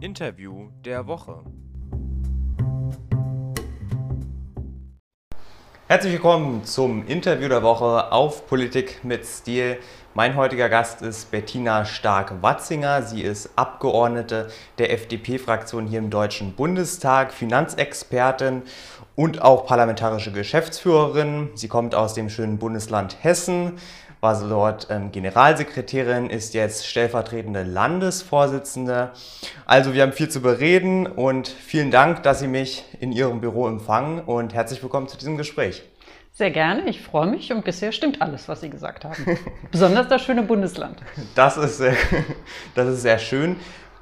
Interview der Woche. Herzlich willkommen zum Interview der Woche auf Politik mit Stil. Mein heutiger Gast ist Bettina Stark-Watzinger. Sie ist Abgeordnete der FDP-Fraktion hier im Deutschen Bundestag, Finanzexpertin und auch parlamentarische Geschäftsführerin. Sie kommt aus dem schönen Bundesland Hessen, war dort ähm, Generalsekretärin, ist jetzt stellvertretende Landesvorsitzende. Also wir haben viel zu bereden und vielen Dank, dass Sie mich in Ihrem Büro empfangen und herzlich willkommen zu diesem Gespräch. Sehr gerne, ich freue mich und bisher stimmt alles, was Sie gesagt haben. Besonders das schöne Bundesland. Das ist, das ist sehr schön.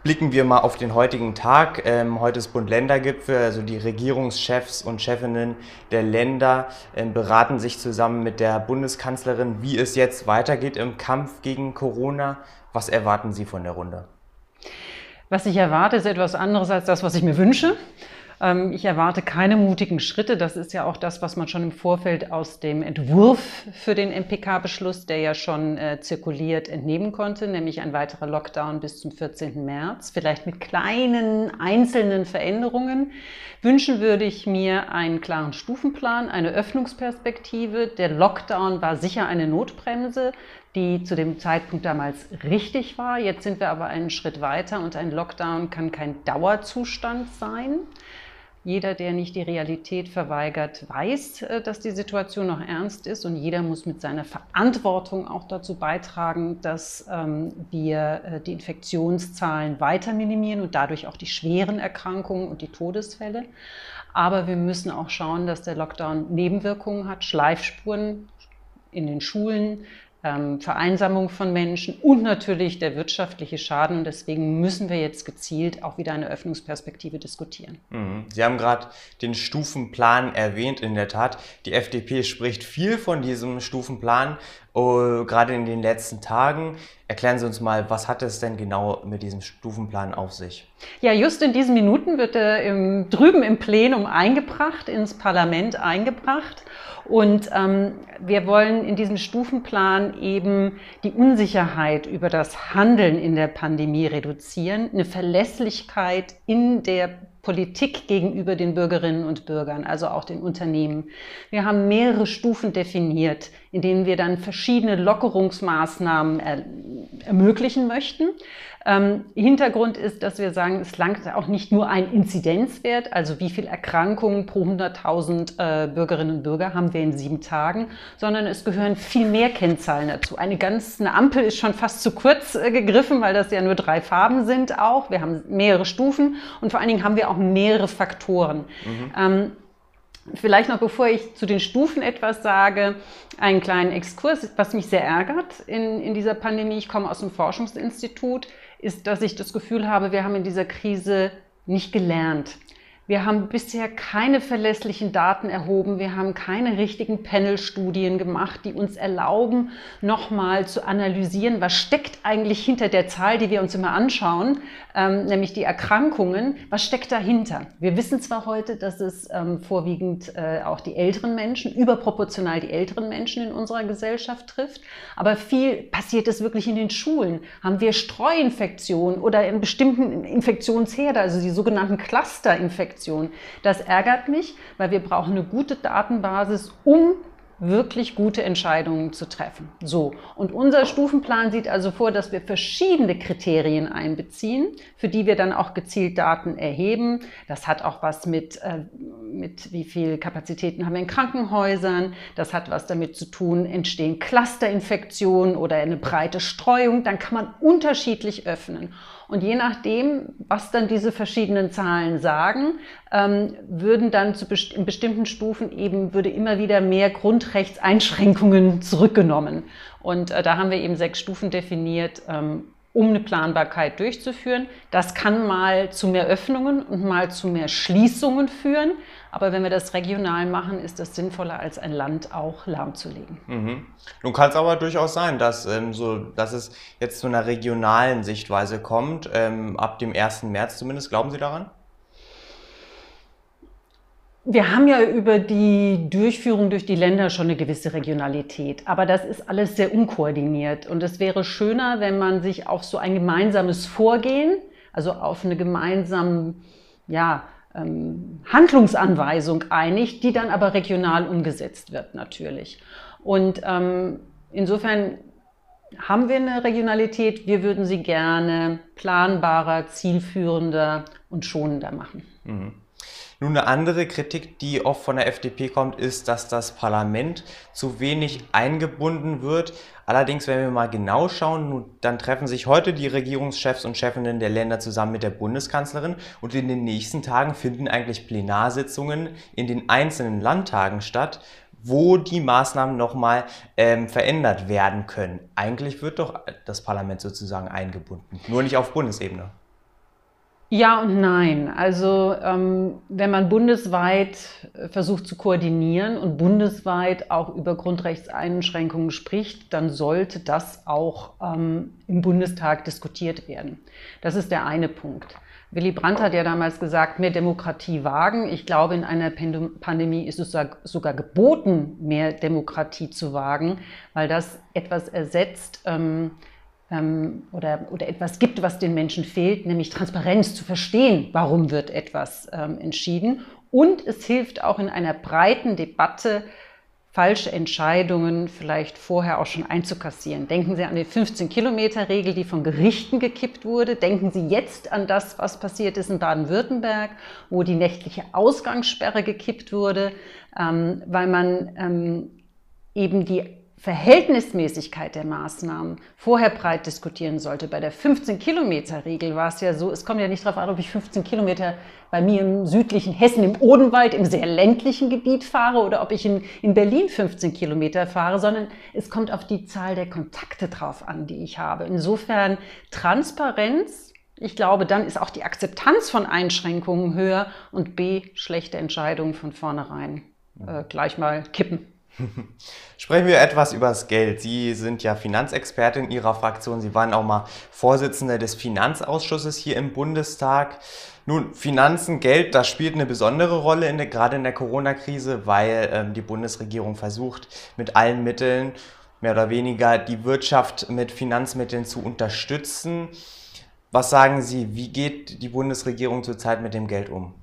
Blicken wir mal auf den heutigen Tag. Ähm, heute ist Bund-Länder-Gipfel, also die Regierungschefs und Chefinnen der Länder ähm, beraten sich zusammen mit der Bundeskanzlerin, wie es jetzt weitergeht im Kampf gegen Corona. Was erwarten Sie von der Runde? Was ich erwarte, ist etwas anderes als das, was ich mir wünsche. Ähm, ich erwarte keine mutigen Schritte. Das ist ja auch das, was man schon im Vorfeld aus dem Entwurf für den MPK-Beschluss, der ja schon äh, zirkuliert, entnehmen konnte, nämlich ein weiterer Lockdown bis zum 14. März, vielleicht mit kleinen einzelnen Veränderungen. Wünschen würde ich mir einen klaren Stufenplan, eine Öffnungsperspektive. Der Lockdown war sicher eine Notbremse die zu dem Zeitpunkt damals richtig war. Jetzt sind wir aber einen Schritt weiter und ein Lockdown kann kein Dauerzustand sein. Jeder, der nicht die Realität verweigert, weiß, äh, dass die Situation noch ernst ist und jeder muss mit seiner Verantwortung auch dazu beitragen, dass ähm, wir äh, die Infektionszahlen weiter minimieren und dadurch auch die schweren Erkrankungen und die Todesfälle. Aber wir müssen auch schauen, dass der Lockdown Nebenwirkungen hat, Schleifspuren in den Schulen, ähm, Vereinsamung von Menschen und natürlich der wirtschaftliche Schaden. Und deswegen müssen wir jetzt gezielt auch wieder eine Öffnungsperspektive diskutieren. Mhm. Sie haben gerade den Stufenplan erwähnt. In der Tat, die FDP spricht viel von diesem Stufenplan, uh, gerade in den letzten Tagen. Erklären Sie uns mal, was hat es denn genau mit diesem Stufenplan auf sich? Ja, just in diesen Minuten wird er im, drüben im Plenum eingebracht, ins Parlament eingebracht. Und ähm, wir wollen in diesem Stufenplan eben die Unsicherheit über das Handeln in der Pandemie reduzieren, eine Verlässlichkeit in der Politik gegenüber den Bürgerinnen und Bürgern, also auch den Unternehmen. Wir haben mehrere Stufen definiert, in denen wir dann verschiedene Lockerungsmaßnahmen er ermöglichen möchten. Ähm, Hintergrund ist, dass wir sagen, es langt auch nicht nur ein Inzidenzwert, also wie viele Erkrankungen pro 100.000 äh, Bürgerinnen und Bürger haben wir in sieben Tagen, sondern es gehören viel mehr Kennzahlen dazu. Eine ganz, eine Ampel ist schon fast zu kurz äh, gegriffen, weil das ja nur drei Farben sind auch. Wir haben mehrere Stufen und vor allen Dingen haben wir auch mehrere Faktoren. Mhm. Ähm, Vielleicht noch bevor ich zu den Stufen etwas sage, einen kleinen Exkurs, was mich sehr ärgert in, in dieser Pandemie. Ich komme aus dem Forschungsinstitut ist, dass ich das Gefühl habe, wir haben in dieser Krise nicht gelernt. Wir haben bisher keine verlässlichen Daten erhoben. Wir haben keine richtigen Panel-Studien gemacht, die uns erlauben, nochmal zu analysieren, was steckt eigentlich hinter der Zahl, die wir uns immer anschauen, ähm, nämlich die Erkrankungen. Was steckt dahinter? Wir wissen zwar heute, dass es ähm, vorwiegend äh, auch die älteren Menschen, überproportional die älteren Menschen in unserer Gesellschaft trifft, aber viel passiert es wirklich in den Schulen. Haben wir Streuinfektionen oder in bestimmten Infektionsherde, also die sogenannten Clusterinfektionen? Infektion. Das ärgert mich, weil wir brauchen eine gute Datenbasis, um wirklich gute Entscheidungen zu treffen. So. Und unser Stufenplan sieht also vor, dass wir verschiedene Kriterien einbeziehen, für die wir dann auch gezielt Daten erheben. Das hat auch was mit, äh, mit wie viel Kapazitäten haben wir in Krankenhäusern. Das hat was damit zu tun, entstehen Clusterinfektionen oder eine breite Streuung. Dann kann man unterschiedlich öffnen. Und je nachdem, was dann diese verschiedenen Zahlen sagen, ähm, würden dann zu best in bestimmten Stufen eben, würde immer wieder mehr Grundrechtseinschränkungen zurückgenommen. Und äh, da haben wir eben sechs Stufen definiert, ähm, um eine Planbarkeit durchzuführen. Das kann mal zu mehr Öffnungen und mal zu mehr Schließungen führen. Aber wenn wir das regional machen, ist das sinnvoller, als ein Land auch lahmzulegen. Mhm. Nun kann es aber durchaus sein, dass, ähm, so, dass es jetzt zu einer regionalen Sichtweise kommt, ähm, ab dem 1. März zumindest. Glauben Sie daran? Wir haben ja über die Durchführung durch die Länder schon eine gewisse Regionalität, aber das ist alles sehr unkoordiniert und es wäre schöner, wenn man sich auf so ein gemeinsames Vorgehen also auf eine gemeinsame ja, ähm, Handlungsanweisung einigt, die dann aber regional umgesetzt wird natürlich. Und ähm, insofern haben wir eine Regionalität, wir würden sie gerne planbarer, zielführender und schonender machen. Mhm. Nun, eine andere Kritik, die oft von der FDP kommt, ist, dass das Parlament zu wenig eingebunden wird. Allerdings, wenn wir mal genau schauen, dann treffen sich heute die Regierungschefs und Chefinnen der Länder zusammen mit der Bundeskanzlerin und in den nächsten Tagen finden eigentlich Plenarsitzungen in den einzelnen Landtagen statt, wo die Maßnahmen nochmal ähm, verändert werden können. Eigentlich wird doch das Parlament sozusagen eingebunden, nur nicht auf Bundesebene. Ja und nein. Also ähm, wenn man bundesweit äh, versucht zu koordinieren und bundesweit auch über Grundrechtseinschränkungen spricht, dann sollte das auch ähm, im Bundestag diskutiert werden. Das ist der eine Punkt. Willy Brandt hat ja damals gesagt, mehr Demokratie wagen. Ich glaube, in einer Pandemie ist es sogar geboten, mehr Demokratie zu wagen, weil das etwas ersetzt, ähm, oder, oder etwas gibt, was den Menschen fehlt, nämlich Transparenz zu verstehen, warum wird etwas ähm, entschieden. Und es hilft auch in einer breiten Debatte, falsche Entscheidungen vielleicht vorher auch schon einzukassieren. Denken Sie an die 15-Kilometer-Regel, die von Gerichten gekippt wurde. Denken Sie jetzt an das, was passiert ist in Baden-Württemberg, wo die nächtliche Ausgangssperre gekippt wurde, ähm, weil man ähm, eben die Verhältnismäßigkeit der Maßnahmen vorher breit diskutieren sollte. Bei der 15-Kilometer-Regel war es ja so, es kommt ja nicht darauf an, ob ich 15 Kilometer bei mir im südlichen Hessen, im Odenwald, im sehr ländlichen Gebiet fahre oder ob ich in, in Berlin 15 Kilometer fahre, sondern es kommt auf die Zahl der Kontakte drauf an, die ich habe. Insofern Transparenz, ich glaube, dann ist auch die Akzeptanz von Einschränkungen höher und B, schlechte Entscheidungen von vornherein äh, gleich mal kippen. Sprechen wir etwas über das Geld. Sie sind ja Finanzexpertin Ihrer Fraktion. Sie waren auch mal Vorsitzende des Finanzausschusses hier im Bundestag. Nun, Finanzen, Geld, das spielt eine besondere Rolle, in der, gerade in der Corona-Krise, weil ähm, die Bundesregierung versucht, mit allen Mitteln mehr oder weniger die Wirtschaft mit Finanzmitteln zu unterstützen. Was sagen Sie, wie geht die Bundesregierung zurzeit mit dem Geld um?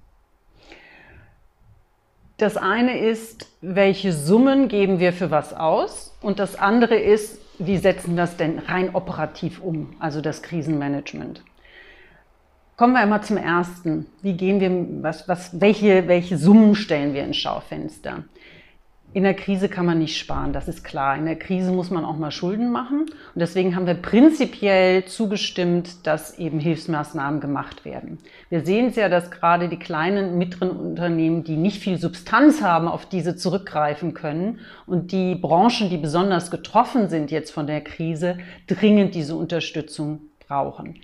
Das eine ist, welche Summen geben wir für was aus? Und das andere ist, wie setzen wir das denn rein operativ um, also das Krisenmanagement? Kommen wir einmal zum ersten. Wie gehen wir, was, was, welche, welche Summen stellen wir ins Schaufenster? In der Krise kann man nicht sparen, das ist klar. In der Krise muss man auch mal Schulden machen. Und deswegen haben wir prinzipiell zugestimmt, dass eben Hilfsmaßnahmen gemacht werden. Wir sehen es ja, dass gerade die kleinen, mittleren Unternehmen, die nicht viel Substanz haben, auf diese zurückgreifen können. Und die Branchen, die besonders getroffen sind jetzt von der Krise, dringend diese Unterstützung brauchen.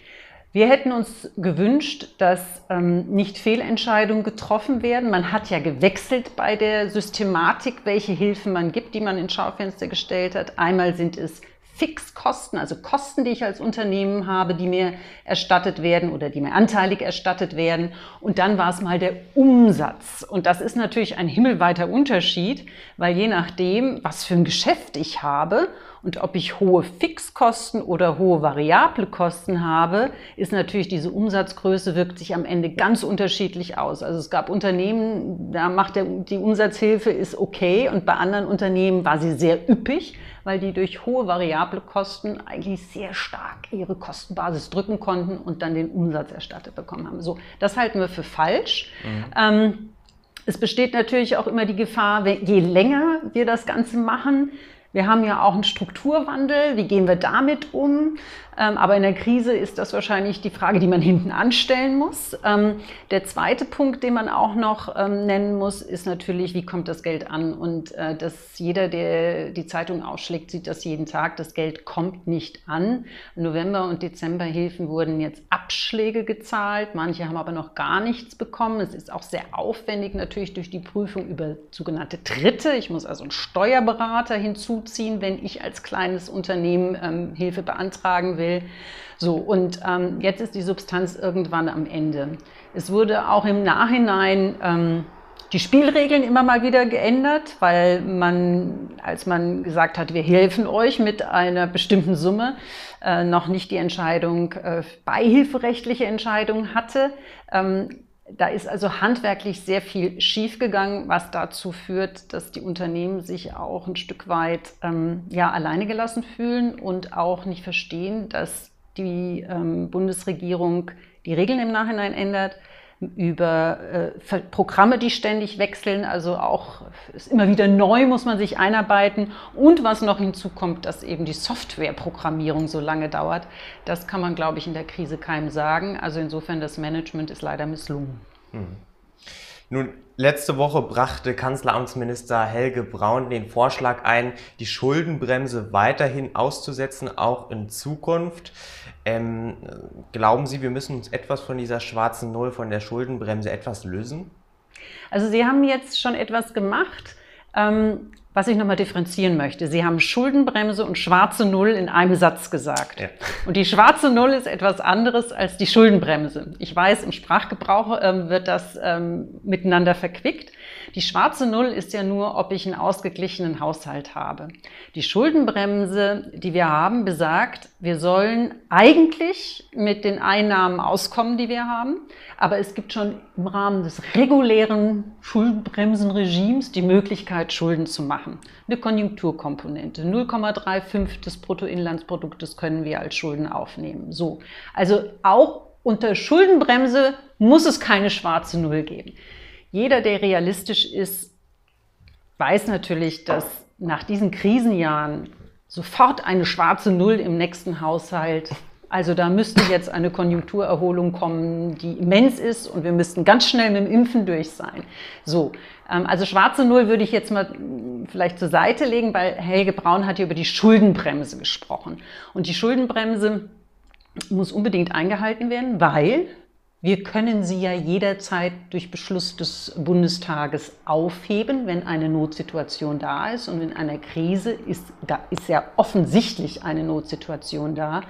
Wir hätten uns gewünscht, dass ähm, nicht Fehlentscheidungen getroffen werden. Man hat ja gewechselt bei der Systematik, welche Hilfen man gibt, die man ins Schaufenster gestellt hat. Einmal sind es Fixkosten, also Kosten, die ich als Unternehmen habe, die mir erstattet werden oder die mir anteilig erstattet werden. Und dann war es mal der Umsatz. Und das ist natürlich ein himmelweiter Unterschied, weil je nachdem, was für ein Geschäft ich habe und ob ich hohe Fixkosten oder hohe variable Kosten habe, ist natürlich diese Umsatzgröße wirkt sich am Ende ganz unterschiedlich aus. Also es gab Unternehmen, da macht der, die Umsatzhilfe ist okay und bei anderen Unternehmen war sie sehr üppig weil die durch hohe variable Kosten eigentlich sehr stark ihre Kostenbasis drücken konnten und dann den Umsatz erstattet bekommen haben. So, das halten wir für falsch. Mhm. Ähm, es besteht natürlich auch immer die Gefahr, je länger wir das Ganze machen, wir haben ja auch einen Strukturwandel. Wie gehen wir damit um? Ähm, aber in der Krise ist das wahrscheinlich die Frage, die man hinten anstellen muss. Ähm, der zweite Punkt, den man auch noch ähm, nennen muss, ist natürlich, wie kommt das Geld an? Und äh, dass jeder, der die Zeitung ausschlägt, sieht das jeden Tag. Das Geld kommt nicht an. November- und Dezemberhilfen wurden jetzt Abschläge gezahlt. Manche haben aber noch gar nichts bekommen. Es ist auch sehr aufwendig natürlich durch die Prüfung über sogenannte Dritte. Ich muss also einen Steuerberater hinzu hinzuziehen, wenn ich als kleines Unternehmen Hilfe beantragen will. So, und ähm, jetzt ist die Substanz irgendwann am Ende. Es wurde auch im Nachhinein ähm, die Spielregeln immer mal wieder geändert, weil man, als man gesagt hat, wir helfen euch mit einer bestimmten Summe, äh, noch nicht die Entscheidung, äh, beihilferechtliche Entscheidung hatte. Ähm, da ist also handwerklich sehr viel schiefgegangen, was dazu führt, dass die Unternehmen sich auch ein Stück weit ähm, ja, alleine gelassen fühlen und auch nicht verstehen, dass die ähm, Bundesregierung die Regeln im Nachhinein ändert, über äh, Programme, die ständig wechseln, also auch ist immer wieder neu muss man sich einarbeiten und was noch hinzukommt, dass eben die Softwareprogrammierung so lange dauert, das kann man, glaube ich, in der Krise keinem sagen. Also insofern das Management ist leider misslungen. Hm. Nun, letzte Woche brachte Kanzleramtsminister Helge Braun den Vorschlag ein, die Schuldenbremse weiterhin auszusetzen, auch in Zukunft. Ähm, glauben Sie, wir müssen uns etwas von dieser schwarzen Null, von der Schuldenbremse etwas lösen? Also Sie haben jetzt schon etwas gemacht. Ähm, was ich nochmal differenzieren möchte. Sie haben Schuldenbremse und schwarze Null in einem Satz gesagt. Ja. Und die schwarze Null ist etwas anderes als die Schuldenbremse. Ich weiß, im Sprachgebrauch ähm, wird das ähm, miteinander verquickt. Die schwarze Null ist ja nur, ob ich einen ausgeglichenen Haushalt habe. Die Schuldenbremse, die wir haben, besagt, wir sollen eigentlich mit den Einnahmen auskommen, die wir haben. Aber es gibt schon im Rahmen des regulären Schuldenbremsenregimes die Möglichkeit, Schulden zu machen. Eine Konjunkturkomponente. 0,35 des Bruttoinlandsproduktes können wir als Schulden aufnehmen. So. Also auch unter Schuldenbremse muss es keine schwarze Null geben. Jeder, der realistisch ist, weiß natürlich, dass nach diesen Krisenjahren sofort eine schwarze Null im nächsten Haushalt, also da müsste jetzt eine Konjunkturerholung kommen, die immens ist und wir müssten ganz schnell mit dem Impfen durch sein. So, ähm, also schwarze Null würde ich jetzt mal vielleicht zur Seite legen, weil Helge Braun hat hier über die Schuldenbremse gesprochen. Und die Schuldenbremse muss unbedingt eingehalten werden, weil wir können sie ja jederzeit durch Beschluss des Bundestages aufheben, wenn eine Notsituation da ist. Und in einer Krise ist, da ist ja offensichtlich eine Notsituation da. Mhm.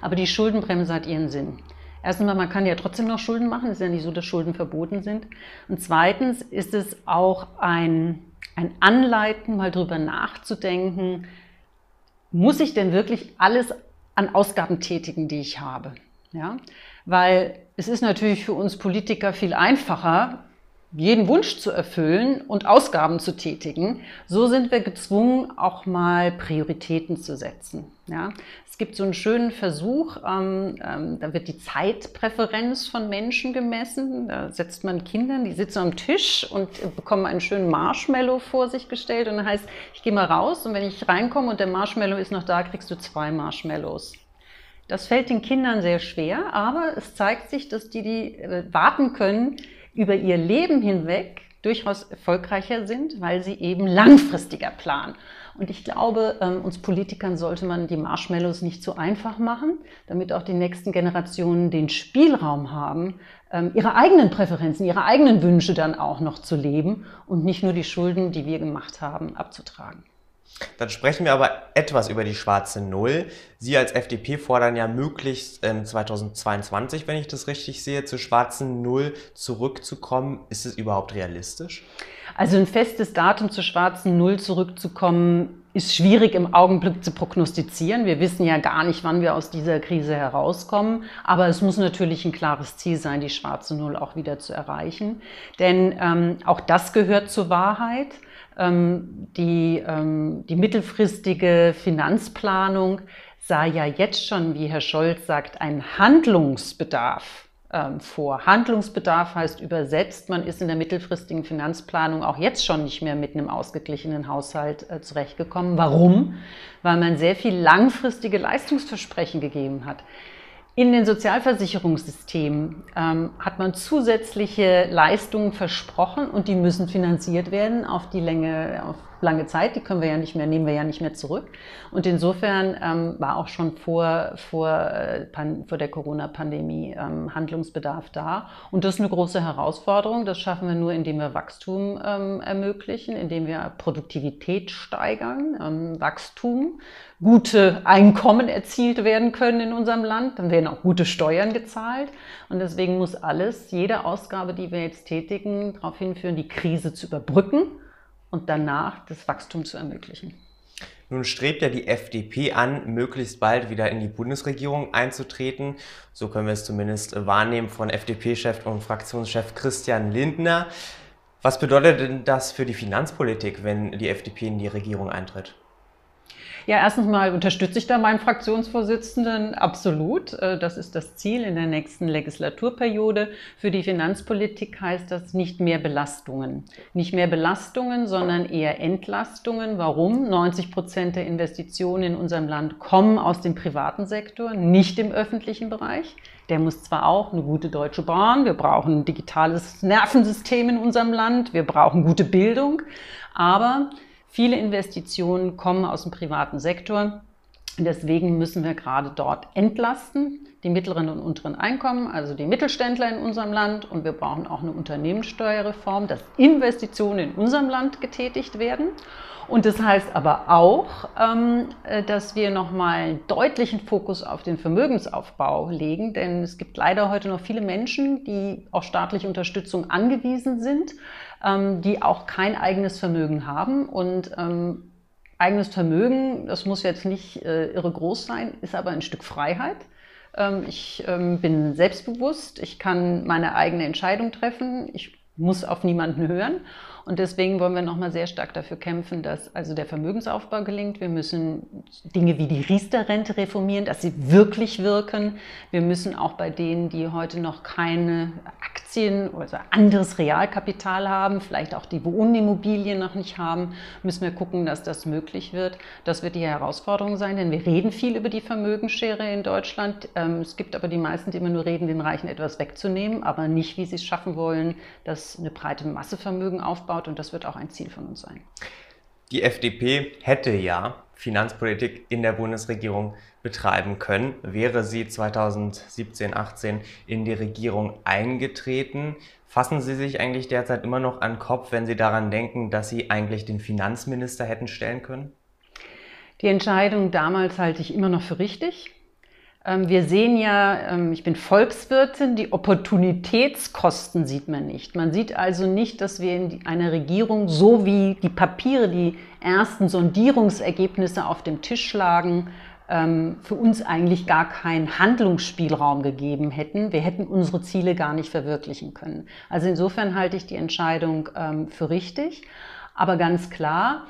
Aber die Schuldenbremse hat ihren Sinn. Erstens mal, man kann ja trotzdem noch Schulden machen. Es ist ja nicht so, dass Schulden verboten sind. Und zweitens ist es auch ein, ein Anleiten, mal drüber nachzudenken, muss ich denn wirklich alles an Ausgaben tätigen, die ich habe? Ja? Weil es ist natürlich für uns Politiker viel einfacher, jeden Wunsch zu erfüllen und Ausgaben zu tätigen. So sind wir gezwungen, auch mal Prioritäten zu setzen. Ja? Es gibt so einen schönen Versuch, ähm, ähm, da wird die Zeitpräferenz von Menschen gemessen. Da setzt man Kindern, die sitzen am Tisch und bekommen einen schönen Marshmallow vor sich gestellt. Und dann heißt, ich gehe mal raus und wenn ich reinkomme und der Marshmallow ist noch da, kriegst du zwei Marshmallows. Das fällt den Kindern sehr schwer, aber es zeigt sich, dass die, die äh, warten können, über ihr Leben hinweg durchaus erfolgreicher sind, weil sie eben langfristiger planen. Und ich glaube, ähm, uns Politikern sollte man die Marshmallows nicht zu einfach machen, damit auch die nächsten Generationen den Spielraum haben, ähm, ihre eigenen Präferenzen, ihre eigenen Wünsche dann auch noch zu leben und nicht nur die Schulden, die wir gemacht haben, abzutragen. Dann sprechen wir aber etwas über die schwarze Null. Sie als FDP fordern ja möglichst ähm, 2022, wenn ich das richtig sehe, zur schwarzen Null zurückzukommen. Ist es überhaupt realistisch? Also ein festes Datum zur schwarzen Null zurückzukommen, ist schwierig im Augenblick zu prognostizieren. Wir wissen ja gar nicht, wann wir aus dieser Krise herauskommen. Aber es muss natürlich ein klares Ziel sein, die schwarze Null auch wieder zu erreichen. Denn ähm, auch das gehört zur Wahrheit. Ähm, die, ähm, die mittelfristige Finanzplanung sah ja jetzt schon, wie Herr Scholz sagt, einen Handlungsbedarf ähm, vor. Handlungsbedarf heißt übersetzt, man ist in der mittelfristigen Finanzplanung auch jetzt schon nicht mehr mit einem ausgeglichenen Haushalt äh, zurechtgekommen. Warum? Weil man sehr viel langfristige Leistungsversprechen gegeben hat. In den Sozialversicherungssystemen ähm, hat man zusätzliche Leistungen versprochen und die müssen finanziert werden auf die Länge, auf lange Zeit, die können wir ja nicht mehr, nehmen wir ja nicht mehr zurück. Und insofern ähm, war auch schon vor, vor, äh, vor der Corona-Pandemie ähm, Handlungsbedarf da. Und das ist eine große Herausforderung. Das schaffen wir nur, indem wir Wachstum ähm, ermöglichen, indem wir Produktivität steigern, ähm, Wachstum, gute Einkommen erzielt werden können in unserem Land. Dann werden auch gute Steuern gezahlt. Und deswegen muss alles, jede Ausgabe, die wir jetzt tätigen, darauf hinführen, die Krise zu überbrücken und danach das Wachstum zu ermöglichen. Nun strebt ja die FDP an, möglichst bald wieder in die Bundesregierung einzutreten. So können wir es zumindest wahrnehmen von FDP-Chef und Fraktionschef Christian Lindner. Was bedeutet denn das für die Finanzpolitik, wenn die FDP in die Regierung eintritt? Ja, erstens mal unterstütze ich da meinen Fraktionsvorsitzenden absolut. Äh, das ist das Ziel in der nächsten Legislaturperiode. Für die Finanzpolitik heißt das nicht mehr Belastungen. Nicht mehr Belastungen, sondern eher Entlastungen. Warum? 90 Prozent der Investitionen in unserem Land kommen aus dem privaten Sektor, nicht im öffentlichen Bereich. Der muss zwar auch eine gute Deutsche Bahn, wir brauchen ein digitales Nervensystem in unserem Land, wir brauchen gute Bildung, aber Viele Investitionen kommen aus dem privaten Sektor. Deswegen müssen wir gerade dort entlasten, die mittleren und unteren Einkommen, also die Mittelständler in unserem Land. Und wir brauchen auch eine Unternehmenssteuerreform, dass Investitionen in unserem Land getätigt werden. Und das heißt aber auch, ähm, äh, dass wir nochmal einen deutlichen Fokus auf den Vermögensaufbau legen, denn es gibt leider heute noch viele Menschen, die auf staatliche Unterstützung angewiesen sind, ähm, die auch kein eigenes Vermögen haben. Und ähm, eigenes Vermögen, das muss jetzt nicht äh, irre groß sein, ist aber ein Stück Freiheit. Ich bin selbstbewusst, ich kann meine eigene Entscheidung treffen, ich muss auf niemanden hören. Und deswegen wollen wir nochmal sehr stark dafür kämpfen, dass also der Vermögensaufbau gelingt. Wir müssen Dinge wie die Riester-Rente reformieren, dass sie wirklich wirken. Wir müssen auch bei denen, die heute noch keine Aktien oder anderes Realkapital haben, vielleicht auch die Wohnimmobilien noch nicht haben, müssen wir gucken, dass das möglich wird. Das wird die Herausforderung sein, denn wir reden viel über die Vermögensschere in Deutschland. Ähm, es gibt aber die meisten, die immer nur reden, den Reichen etwas wegzunehmen, aber nicht, wie sie es schaffen wollen, dass eine breite Masse Vermögen aufbaut aufbaut und das wird auch ein Ziel von uns sein. Die FDP hätte ja Finanzpolitik in der Bundesregierung betreiben können, wäre sie 2017, 18 in die Regierung eingetreten. Fassen Sie sich eigentlich derzeit immer noch an den Kopf, wenn Sie daran denken, dass Sie eigentlich den Finanzminister hätten stellen können? Die Entscheidung damals halte ich immer noch für richtig. Ähm, wir sehen ja, ähm, ich bin Volkswirtin, die Opportunitätskosten sieht man nicht. Man sieht also nicht, dass wir in einer Regierung so wie die Papiere, die ersten Sondierungsergebnisse auf dem Tisch lagen, ähm, für uns eigentlich gar keinen Handlungsspielraum gegeben hätten. Wir hätten unsere Ziele gar nicht verwirklichen können. Also insofern halte ich die Entscheidung für richtig. Aber ganz klar,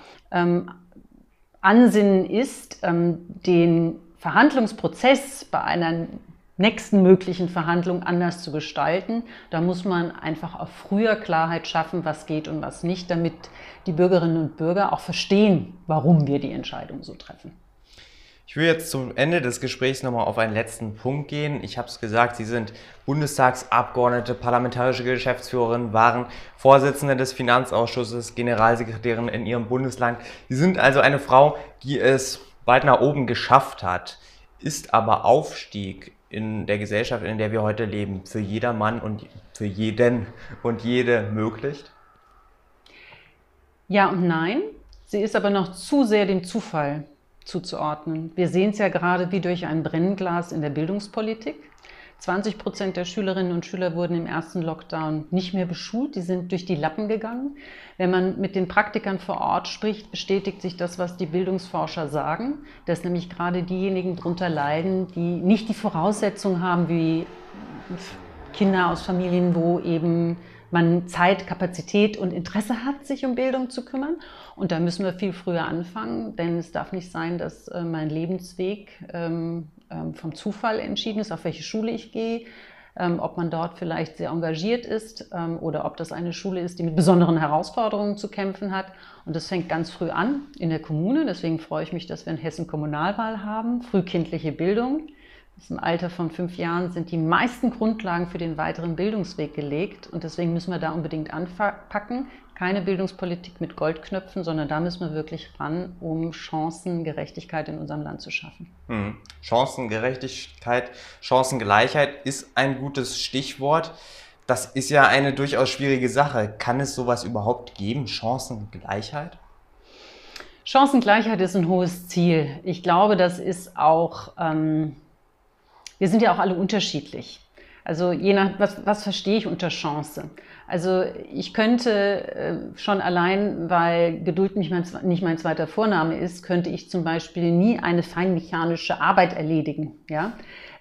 Ansinnen ist, den Verhandlungsprozess bei einer nächsten möglichen Verhandlung anders zu gestalten. Da muss man einfach auch früher Klarheit schaffen, was geht und was nicht, damit die Bürgerinnen und Bürger auch verstehen, warum wir die Entscheidung so treffen. Ich will jetzt zum Ende des Gesprächs nochmal auf einen letzten Punkt gehen. Ich habe es gesagt, Sie sind Bundestagsabgeordnete, parlamentarische Geschäftsführerin, waren Vorsitzende des Finanzausschusses, Generalsekretärin in Ihrem Bundesland. Sie sind also eine Frau, die es weit nach oben geschafft hat, ist aber Aufstieg in der Gesellschaft, in der wir heute leben, für jedermann und für jeden und jede möglich? Ja und nein. Sie ist aber noch zu sehr dem Zufall zuzuordnen. Wir sehen es ja gerade wie durch ein Brennglas in der Bildungspolitik. 20 Prozent der Schülerinnen und Schüler wurden im ersten Lockdown nicht mehr beschult, die sind durch die Lappen gegangen. Wenn man mit den Praktikern vor Ort spricht, bestätigt sich das, was die Bildungsforscher sagen, dass nämlich gerade diejenigen darunter leiden, die nicht die Voraussetzungen haben wie Kinder aus Familien, wo eben man Zeit, Kapazität und Interesse hat, sich um Bildung zu kümmern. Und da müssen wir viel früher anfangen, denn es darf nicht sein, dass äh, mein Lebensweg ähm, vom Zufall entschieden ist, auf welche Schule ich gehe, ähm, ob man dort vielleicht sehr engagiert ist ähm, oder ob das eine Schule ist, die mit besonderen Herausforderungen zu kämpfen hat. Und das fängt ganz früh an in der Kommune. Deswegen freue ich mich, dass wir in Hessen Kommunalwahl haben, frühkindliche Bildung. Im Alter von fünf Jahren sind die meisten Grundlagen für den weiteren Bildungsweg gelegt und deswegen müssen wir da unbedingt anpacken. Keine Bildungspolitik mit Goldknöpfen, sondern da müssen wir wirklich ran, um Chancengerechtigkeit in unserem Land zu schaffen. Hm. Chancengerechtigkeit, Chancengleichheit ist ein gutes Stichwort. Das ist ja eine durchaus schwierige Sache. Kann es sowas überhaupt geben, Chancengleichheit? Chancengleichheit ist ein hohes Ziel. Ich glaube, das ist auch, ähm, wir sind ja auch alle unterschiedlich. Also je nach, was, was verstehe ich unter Chance? Also ich könnte äh, schon allein, weil Geduld nicht mein, nicht mein zweiter Vorname ist, könnte ich zum Beispiel nie eine feinmechanische Arbeit erledigen. Ja?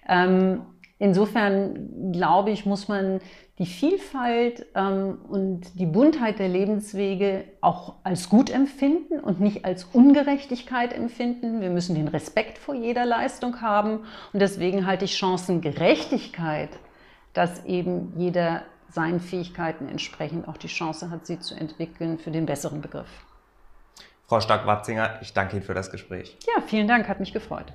Ähm, insofern glaube ich, muss man die Vielfalt ähm, und die Buntheit der Lebenswege auch als gut empfinden und nicht als Ungerechtigkeit empfinden. Wir müssen den Respekt vor jeder Leistung haben und deswegen halte ich Chancengerechtigkeit, dass eben jeder seinen Fähigkeiten entsprechend auch die Chance hat, sie zu entwickeln, für den besseren Begriff. Frau Stark-Watzinger, ich danke Ihnen für das Gespräch. Ja, vielen Dank, hat mich gefreut.